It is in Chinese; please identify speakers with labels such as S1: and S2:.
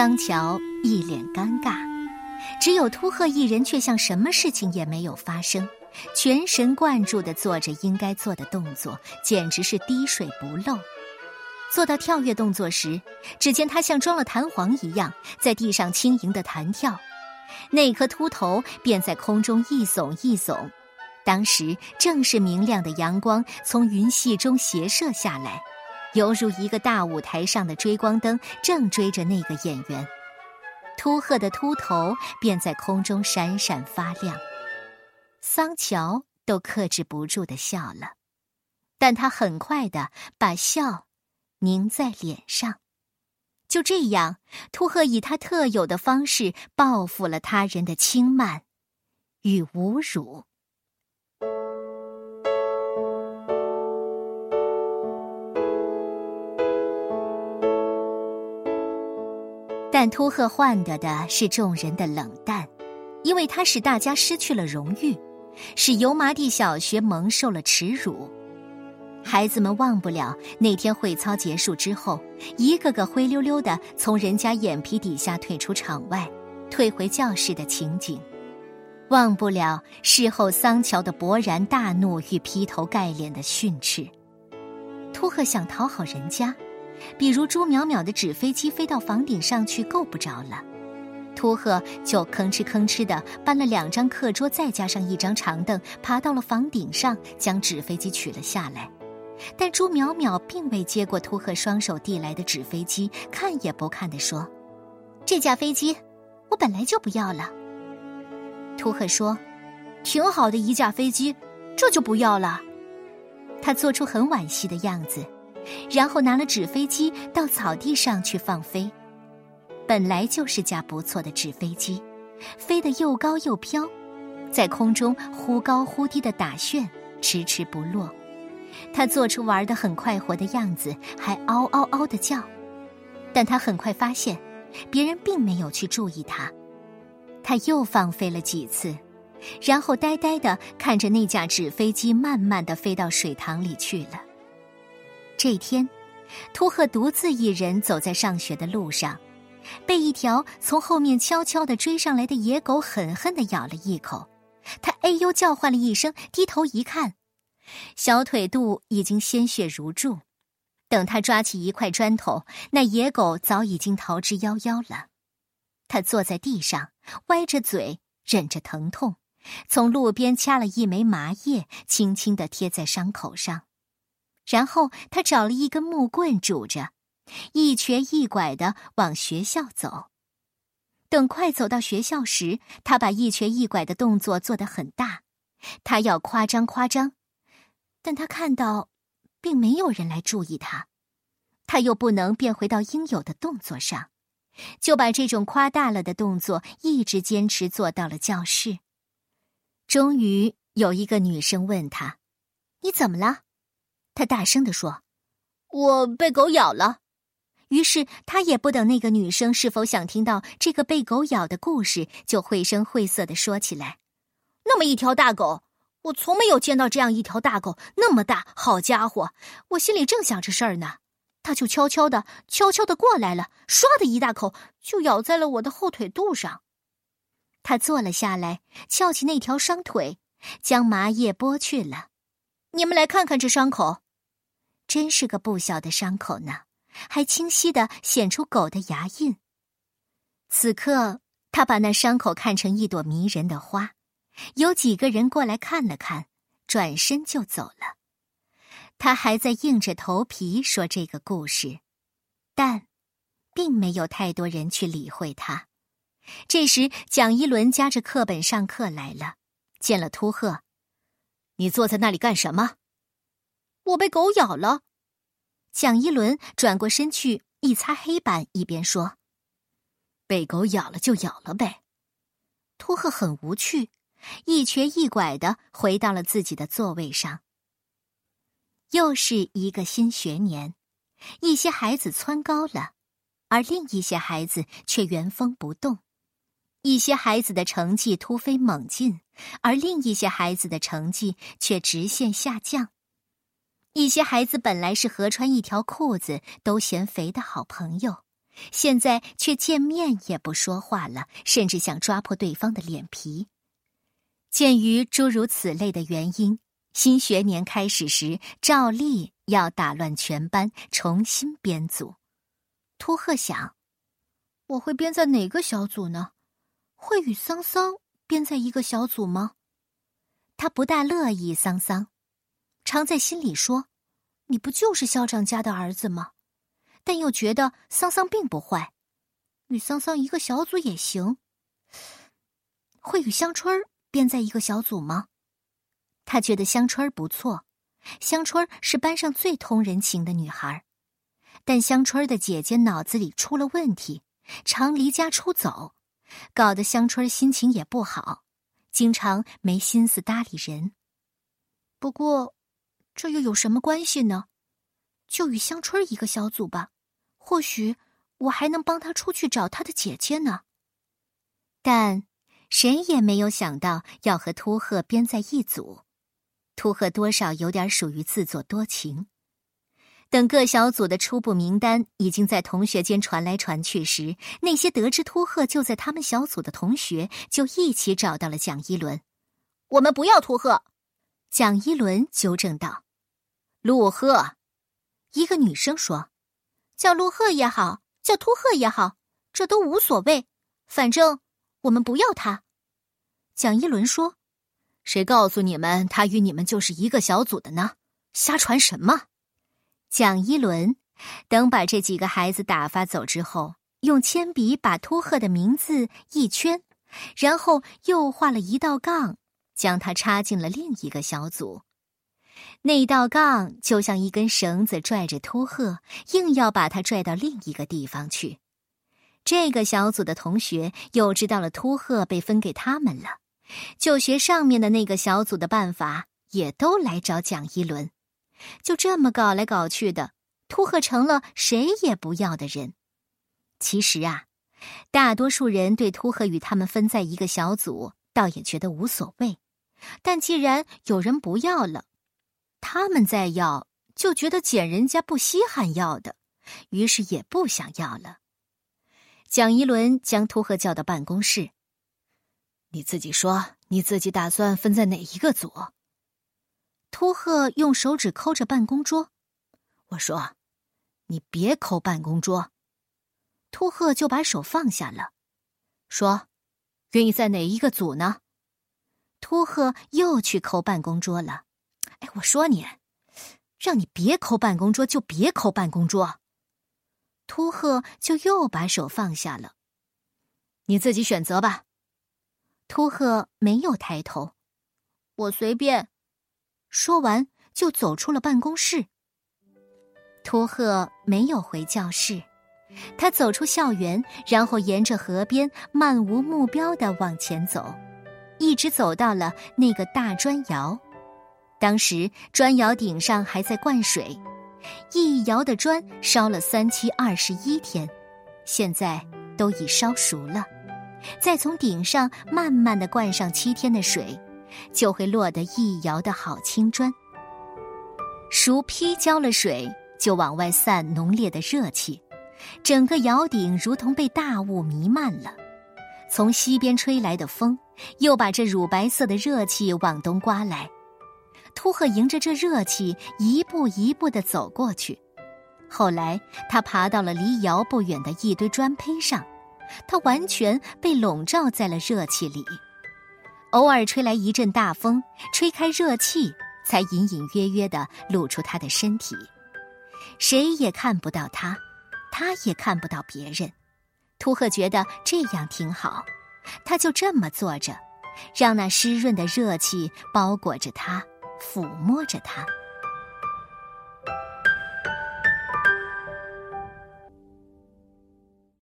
S1: 桑乔一脸尴尬，只有秃鹤一人却像什么事情也没有发生，全神贯注的做着应该做的动作，简直是滴水不漏。做到跳跃动作时，只见他像装了弹簧一样，在地上轻盈的弹跳，那颗秃头便在空中一耸一耸。当时正是明亮的阳光从云隙中斜射下来，犹如一个大舞台上的追光灯正追着那个演员。秃鹤的秃头便在空中闪闪发亮，桑乔都克制不住的笑了，但他很快的把笑。凝在脸上，就这样，秃鹤以他特有的方式报复了他人的轻慢与侮辱。但秃鹤换得的是众人的冷淡，因为他使大家失去了荣誉，使油麻地小学蒙受了耻辱。孩子们忘不了那天会操结束之后，一个个灰溜溜的从人家眼皮底下退出场外，退回教室的情景，忘不了事后桑乔的勃然大怒与劈头盖脸的训斥。秃鹤想讨好人家，比如朱淼淼的纸飞机飞到房顶上去够不着了，秃鹤就吭哧吭哧的搬了两张课桌，再加上一张长凳，爬到了房顶上，将纸飞机取了下来。但朱淼淼并未接过秃鹤双手递来的纸飞机，看也不看的说：“这架飞机，我本来就不要了。”秃鹤说：“挺好的一架飞机，这就不要了。”他做出很惋惜的样子，然后拿了纸飞机到草地上去放飞。本来就是架不错的纸飞机，飞得又高又飘，在空中忽高忽低的打旋，迟迟不落。他做出玩得很快活的样子，还嗷嗷嗷的叫，但他很快发现，别人并没有去注意他。他又放飞了几次，然后呆呆的看着那架纸飞机慢慢的飞到水塘里去了。这天，秃鹤独自一人走在上学的路上，被一条从后面悄悄的追上来的野狗狠狠的咬了一口，他哎呦叫唤了一声，低头一看。小腿肚已经鲜血如注，等他抓起一块砖头，那野狗早已经逃之夭夭了。他坐在地上，歪着嘴，忍着疼痛，从路边掐了一枚麻叶，轻轻的贴在伤口上，然后他找了一根木棍拄着，一瘸一拐的往学校走。等快走到学校时，他把一瘸一拐的动作做得很大，他要夸张夸张。但他看到，并没有人来注意他，他又不能变回到应有的动作上，就把这种夸大了的动作一直坚持做到了教室。终于有一个女生问他：“你怎么了？”他大声地说：“我被狗咬了。”于是他也不等那个女生是否想听到这个被狗咬的故事，就绘声绘色的说起来：“那么一条大狗。”我从没有见到这样一条大狗，那么大，好家伙！我心里正想着事儿呢，它就悄悄的、悄悄的过来了，唰的一大口就咬在了我的后腿肚上。他坐了下来，翘起那条伤腿，将麻叶剥去了。你们来看看这伤口，真是个不小的伤口呢，还清晰的显出狗的牙印。此刻，他把那伤口看成一朵迷人的花。有几个人过来看了看，转身就走了。他还在硬着头皮说这个故事，但并没有太多人去理会他。这时，蒋一伦夹着课本上课来了，见了秃鹤：“你坐在那里干什么？”“我被狗咬了。”蒋一伦转过身去一擦黑板，一边说：“被狗咬了就咬了呗。”秃鹤很无趣。一瘸一拐的回到了自己的座位上。又是一个新学年，一些孩子蹿高了，而另一些孩子却原封不动；一些孩子的成绩突飞猛进，而另一些孩子的成绩却直线下降。一些孩子本来是合穿一条裤子都嫌肥的好朋友，现在却见面也不说话了，甚至想抓破对方的脸皮。鉴于诸如此类的原因，新学年开始时照例要打乱全班，重新编组。秃鹤想：我会编在哪个小组呢？会与桑桑编在一个小组吗？他不大乐意桑桑，常在心里说：“你不就是校长家的儿子吗？”但又觉得桑桑并不坏，与桑桑一个小组也行。会与香春儿编在一个小组吗？他觉得香春儿不错，香春儿是班上最通人情的女孩。但香春儿的姐姐脑子里出了问题，常离家出走，搞得香春心情也不好，经常没心思搭理人。不过，这又有什么关系呢？就与香春一个小组吧，或许我还能帮他出去找他的姐姐呢。但谁也没有想到要和秃鹤编在一组，秃鹤多少有点属于自作多情。等各小组的初步名单已经在同学间传来传去时，那些得知秃鹤就在他们小组的同学就一起找到了蒋一轮。
S2: 我们不要秃鹤，
S1: 蒋一轮纠正道：“陆鹤。”一个女生说：“叫陆鹤也好，叫秃鹤也好，这都无所谓。反正我们不要他。”蒋一轮说：“
S2: 谁告诉你们他与你们就是一个小组的呢？瞎传什么？”
S1: 蒋一轮等把这几个孩子打发走之后，用铅笔把秃鹤的名字一圈，然后又画了一道杠，将他插进了另一个小组。那道杠就像一根绳子，拽着秃鹤，硬要把他拽到另一个地方去。这个小组的同学又知道了秃鹤被分给他们了，就学上面的那个小组的办法，也都来找蒋一轮。就这么搞来搞去的，秃鹤成了谁也不要的人。其实啊，大多数人对秃鹤与他们分在一个小组，倒也觉得无所谓。但既然有人不要了，他们再要，就觉得捡人家不稀罕要的，于是也不想要了。蒋一轮将秃鹤叫到办公室：“
S2: 你自己说，你自己打算分在哪一个组？”
S1: 秃鹤用手指抠着办公桌。
S2: 我说：“你别抠办公桌。”
S1: 秃鹤就把手放下了，
S2: 说：“愿意在哪一个组呢？”
S1: 秃鹤又去抠办公桌了。哎，我说你，让你别抠办公桌就别抠办公桌。秃鹤就又把手放下了。
S2: 你自己选择吧。
S1: 秃鹤没有抬头，我随便。说完就走出了办公室。秃鹤没有回教室，他走出校园，然后沿着河边漫无目标的往前走，一直走到了那个大砖窑。当时砖窑顶上还在灌水，一窑的砖烧了三七二十一天，现在都已烧熟了。再从顶上慢慢的灌上七天的水，就会落得一窑的好青砖。熟坯浇了水，就往外散浓烈的热气，整个窑顶如同被大雾弥漫了。从西边吹来的风，又把这乳白色的热气往东刮来。秃鹤迎着这热气，一步一步的走过去。后来，他爬到了离窑不远的一堆砖坯上，他完全被笼罩在了热气里。偶尔吹来一阵大风，吹开热气，才隐隐约约的露出他的身体。谁也看不到他，他也看不到别人。秃鹤觉得这样挺好，他就这么坐着，让那湿润的热气包裹着他。抚摸着他。